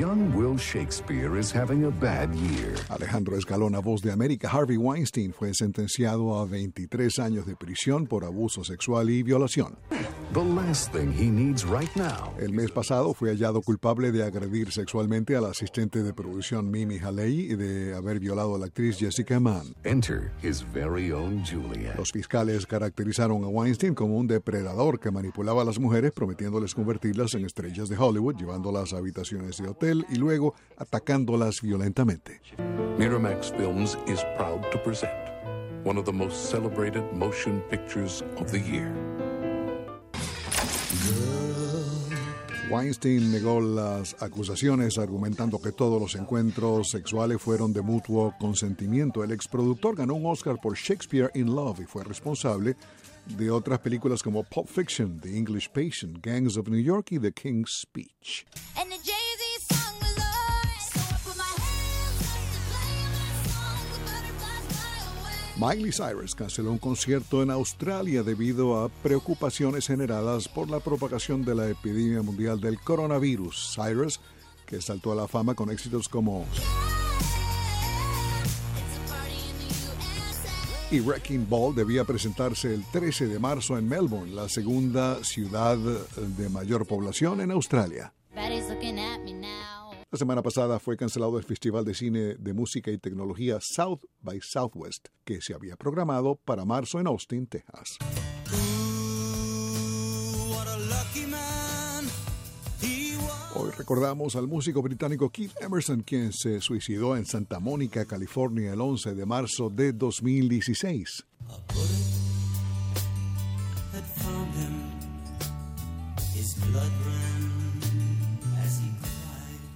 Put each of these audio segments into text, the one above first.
young Will Shakespeare is having a bad year. Alejandro Escalona, voz de América, Harvey Weinstein fue sentenciado a 23 años de prisión por abuso sexual y violación. The last thing he needs right now. El mes pasado fue hallado culpable de agredir sexualmente a la asistente de producción Mimi Haley y de haber violado a la actriz Jessica Mann. Enter his very own Julia. Los fiscales caracterizaron a Weinstein como un depredador que manipulaba a las mujeres prometiéndoles convertirlas en estrellas de Hollywood, llevándolas a habitaciones de hotel y luego atacándolas violentamente. Miramax Films is proud to present one of the most celebrated motion pictures of the year. Weinstein negó las acusaciones argumentando que todos los encuentros sexuales fueron de mutuo consentimiento. El exproductor ganó un Oscar por Shakespeare in Love y fue responsable de otras películas como Pulp Fiction, The English Patient, Gangs of New York y The King's Speech. Miley Cyrus canceló un concierto en Australia debido a preocupaciones generadas por la propagación de la epidemia mundial del coronavirus. Cyrus, que saltó a la fama con éxitos como y Wrecking Ball debía presentarse el 13 de marzo en Melbourne, la segunda ciudad de mayor población en Australia. La semana pasada fue cancelado el Festival de Cine de Música y Tecnología South by Southwest, que se había programado para marzo en Austin, Texas. Hoy recordamos al músico británico Keith Emerson, quien se suicidó en Santa Mónica, California, el 11 de marzo de 2016. A bullet had found him. His blood ran as he cried.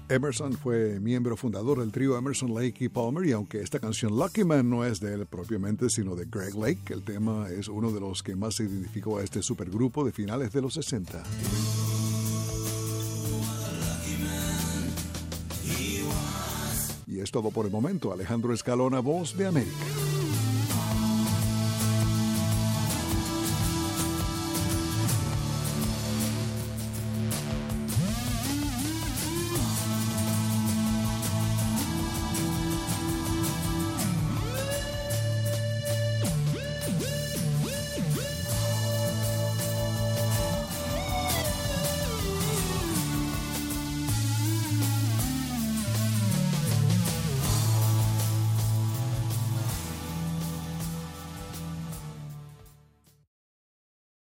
Emerson fue miembro fundador del trío Emerson, Lake y Palmer y aunque esta canción Lucky Man no es de él propiamente, sino de Greg Lake, el tema es uno de los que más identificó a este supergrupo de finales de los 60. Y es todo por el momento. Alejandro Escalona, voz de América.